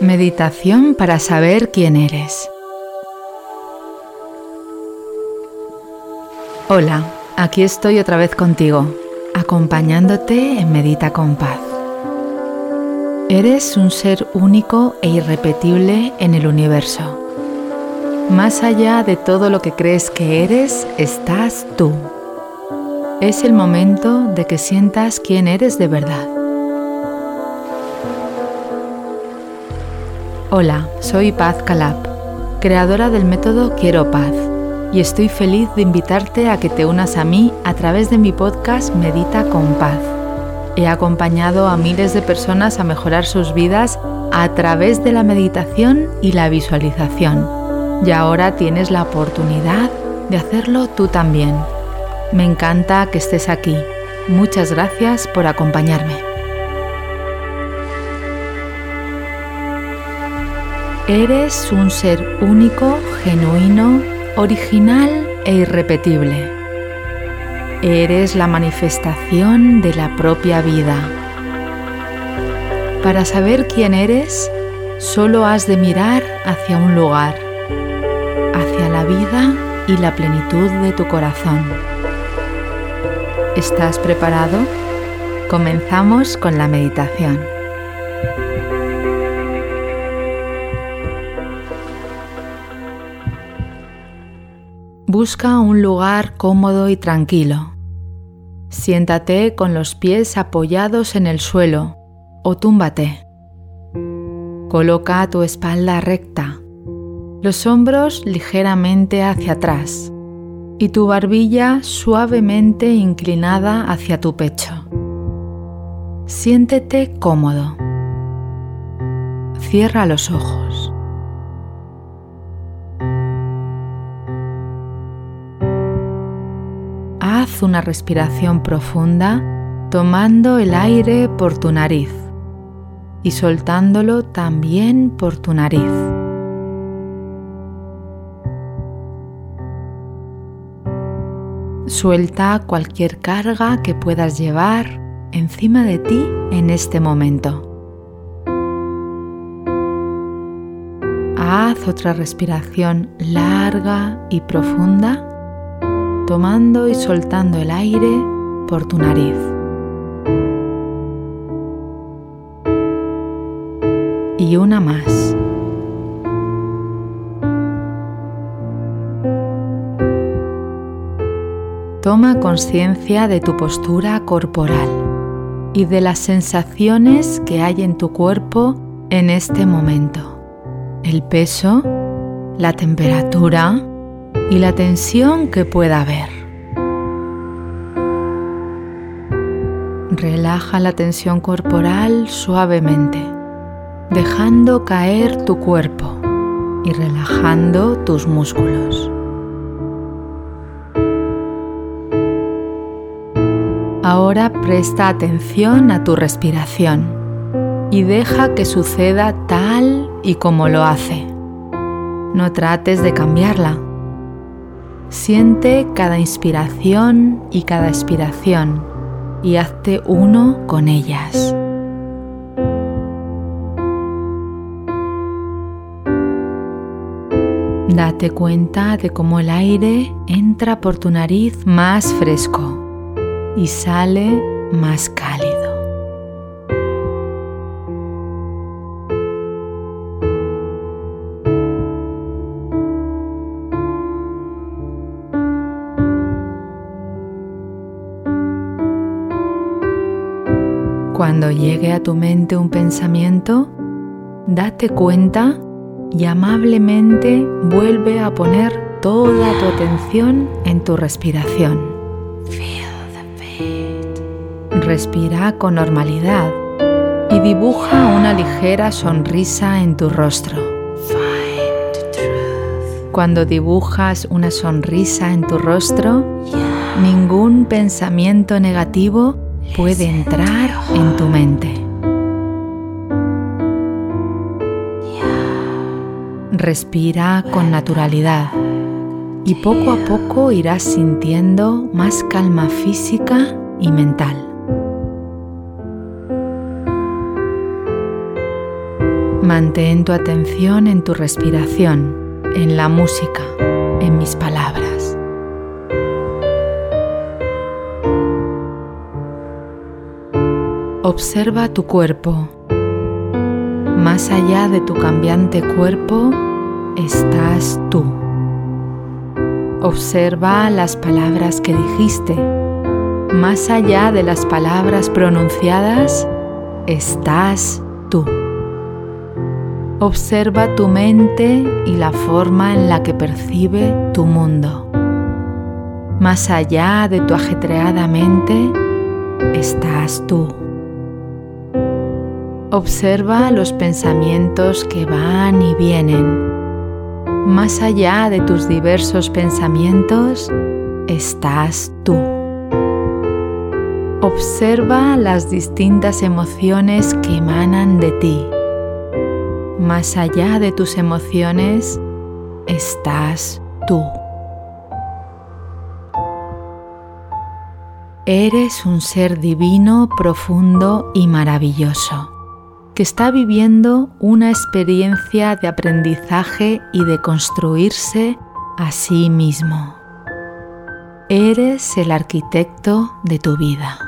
Meditación para saber quién eres. Hola, aquí estoy otra vez contigo, acompañándote en Medita con Paz. Eres un ser único e irrepetible en el universo. Más allá de todo lo que crees que eres, estás tú. Es el momento de que sientas quién eres de verdad. Hola, soy Paz Calab, creadora del método Quiero Paz, y estoy feliz de invitarte a que te unas a mí a través de mi podcast Medita con Paz. He acompañado a miles de personas a mejorar sus vidas a través de la meditación y la visualización, y ahora tienes la oportunidad de hacerlo tú también. Me encanta que estés aquí. Muchas gracias por acompañarme. Eres un ser único, genuino, original e irrepetible. Eres la manifestación de la propia vida. Para saber quién eres, solo has de mirar hacia un lugar, hacia la vida y la plenitud de tu corazón. ¿Estás preparado? Comenzamos con la meditación. Busca un lugar cómodo y tranquilo. Siéntate con los pies apoyados en el suelo o túmbate. Coloca tu espalda recta, los hombros ligeramente hacia atrás y tu barbilla suavemente inclinada hacia tu pecho. Siéntete cómodo. Cierra los ojos. Haz una respiración profunda tomando el aire por tu nariz y soltándolo también por tu nariz. Suelta cualquier carga que puedas llevar encima de ti en este momento. Haz otra respiración larga y profunda tomando y soltando el aire por tu nariz. Y una más. Toma conciencia de tu postura corporal y de las sensaciones que hay en tu cuerpo en este momento. El peso, la temperatura, y la tensión que pueda haber. Relaja la tensión corporal suavemente, dejando caer tu cuerpo y relajando tus músculos. Ahora presta atención a tu respiración y deja que suceda tal y como lo hace. No trates de cambiarla Siente cada inspiración y cada expiración y hazte uno con ellas. Date cuenta de cómo el aire entra por tu nariz más fresco y sale más cálido. Cuando llegue a tu mente un pensamiento, date cuenta y amablemente vuelve a poner toda tu atención en tu respiración. Respira con normalidad y dibuja una ligera sonrisa en tu rostro. Cuando dibujas una sonrisa en tu rostro, ningún pensamiento negativo puede entrar en tu mente. Respira con naturalidad y poco a poco irás sintiendo más calma física y mental. Mantén tu atención en tu respiración, en la música, en mis palabras. Observa tu cuerpo. Más allá de tu cambiante cuerpo estás tú. Observa las palabras que dijiste. Más allá de las palabras pronunciadas estás tú. Observa tu mente y la forma en la que percibe tu mundo. Más allá de tu ajetreada mente estás tú. Observa los pensamientos que van y vienen. Más allá de tus diversos pensamientos estás tú. Observa las distintas emociones que emanan de ti. Más allá de tus emociones estás tú. Eres un ser divino, profundo y maravilloso que está viviendo una experiencia de aprendizaje y de construirse a sí mismo. Eres el arquitecto de tu vida.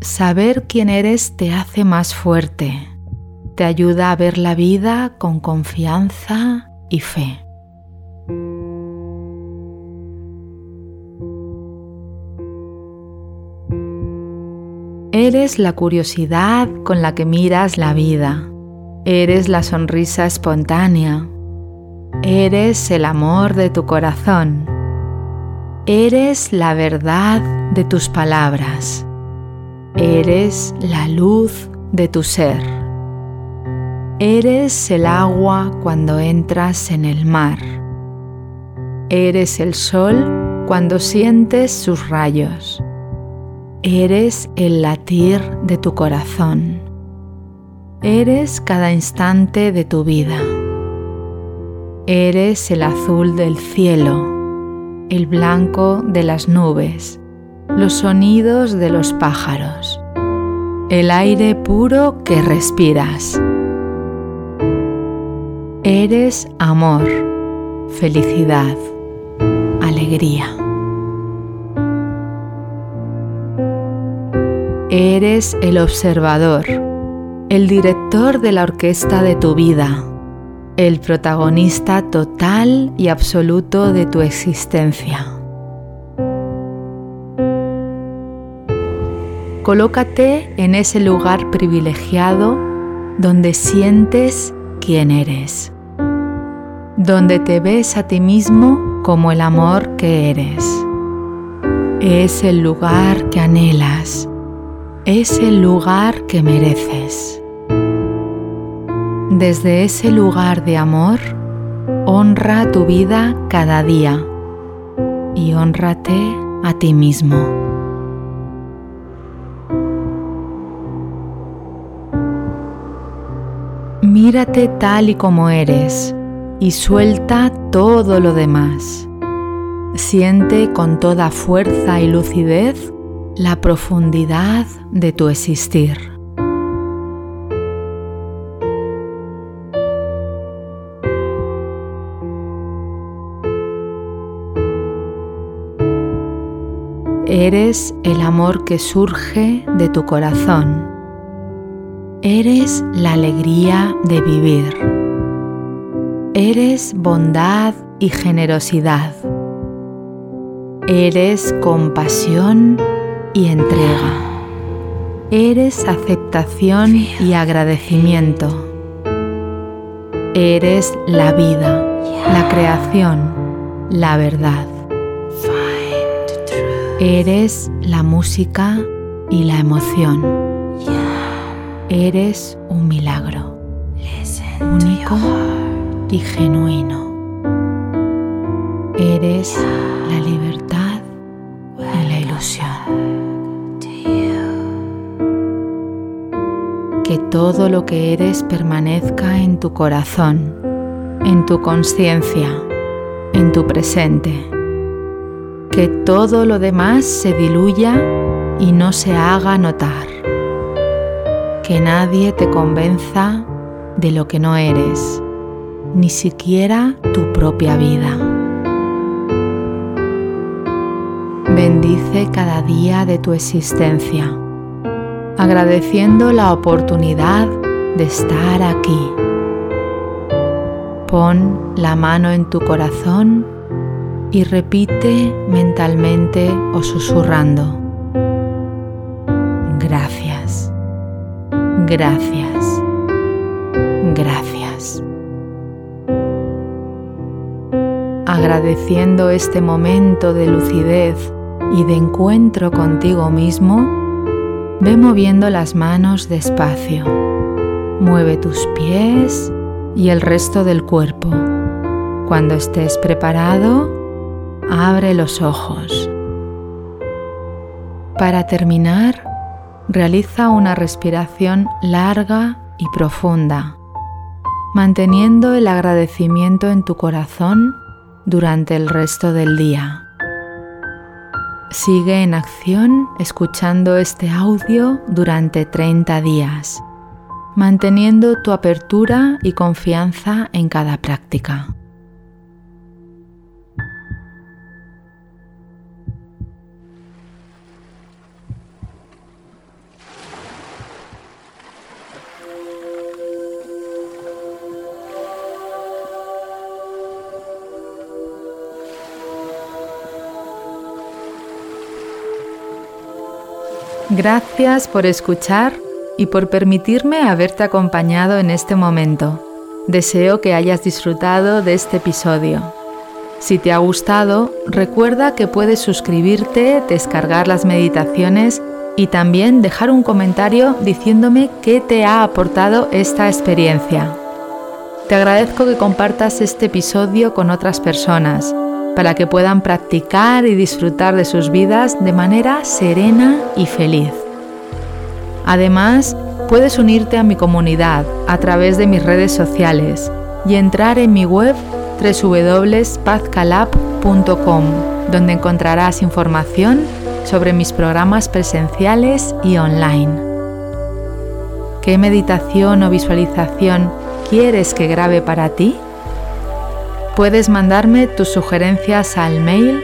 Saber quién eres te hace más fuerte, te ayuda a ver la vida con confianza y fe. Eres la curiosidad con la que miras la vida. Eres la sonrisa espontánea. Eres el amor de tu corazón. Eres la verdad de tus palabras. Eres la luz de tu ser. Eres el agua cuando entras en el mar. Eres el sol cuando sientes sus rayos. Eres el latir de tu corazón. Eres cada instante de tu vida. Eres el azul del cielo, el blanco de las nubes, los sonidos de los pájaros, el aire puro que respiras. Eres amor, felicidad, alegría. Eres el observador, el director de la orquesta de tu vida, el protagonista total y absoluto de tu existencia. Colócate en ese lugar privilegiado donde sientes quién eres, donde te ves a ti mismo como el amor que eres. Es el lugar que anhelas es el lugar que mereces. Desde ese lugar de amor, honra tu vida cada día y honrate a ti mismo. Mírate tal y como eres y suelta todo lo demás. Siente con toda fuerza y lucidez la profundidad de tu existir. Eres el amor que surge de tu corazón. Eres la alegría de vivir. Eres bondad y generosidad. Eres compasión y entrega. Eres aceptación y agradecimiento. Eres la vida, la creación, la verdad. Eres la música y la emoción. Eres un milagro, único y genuino. Eres la libertad y la ilusión. Que todo lo que eres permanezca en tu corazón, en tu conciencia, en tu presente. Que todo lo demás se diluya y no se haga notar. Que nadie te convenza de lo que no eres, ni siquiera tu propia vida. Bendice cada día de tu existencia, agradeciendo la oportunidad de estar aquí. Pon la mano en tu corazón y repite mentalmente o susurrando. Gracias, gracias, gracias. Agradeciendo este momento de lucidez y de encuentro contigo mismo, ve moviendo las manos despacio. Mueve tus pies y el resto del cuerpo. Cuando estés preparado, abre los ojos. Para terminar, realiza una respiración larga y profunda, manteniendo el agradecimiento en tu corazón durante el resto del día. Sigue en acción escuchando este audio durante 30 días, manteniendo tu apertura y confianza en cada práctica. Gracias por escuchar y por permitirme haberte acompañado en este momento. Deseo que hayas disfrutado de este episodio. Si te ha gustado, recuerda que puedes suscribirte, descargar las meditaciones y también dejar un comentario diciéndome qué te ha aportado esta experiencia. Te agradezco que compartas este episodio con otras personas para que puedan practicar y disfrutar de sus vidas de manera serena y feliz. Además, puedes unirte a mi comunidad a través de mis redes sociales y entrar en mi web www.pazcalab.com, donde encontrarás información sobre mis programas presenciales y online. ¿Qué meditación o visualización quieres que grabe para ti? Puedes mandarme tus sugerencias al mail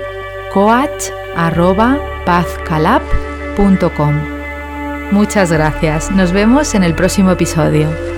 coach.pazcalab.com. Muchas gracias. Nos vemos en el próximo episodio.